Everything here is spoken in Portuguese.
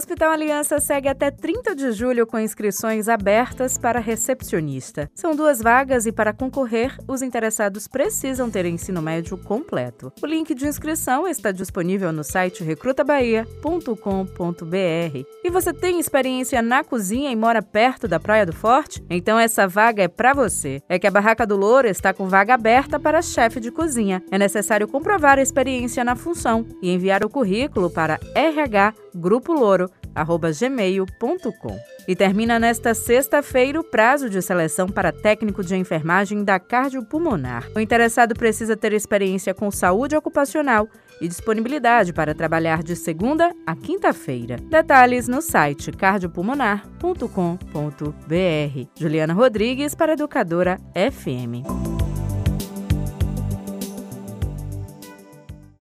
Hospital Aliança segue até 30 de julho com inscrições abertas para recepcionista. São duas vagas e para concorrer, os interessados precisam ter ensino médio completo. O link de inscrição está disponível no site recrutabahia.com.br. E você tem experiência na cozinha e mora perto da Praia do Forte? Então essa vaga é para você. É que a Barraca do Louro está com vaga aberta para chefe de cozinha. É necessário comprovar a experiência na função e enviar o currículo para RH Grupo Louro gmail.com. E termina nesta sexta-feira o prazo de seleção para técnico de enfermagem da cardiopulmonar. O interessado precisa ter experiência com saúde ocupacional e disponibilidade para trabalhar de segunda a quinta-feira. Detalhes no site cardiopulmonar.com.br. Juliana Rodrigues para Educadora FM.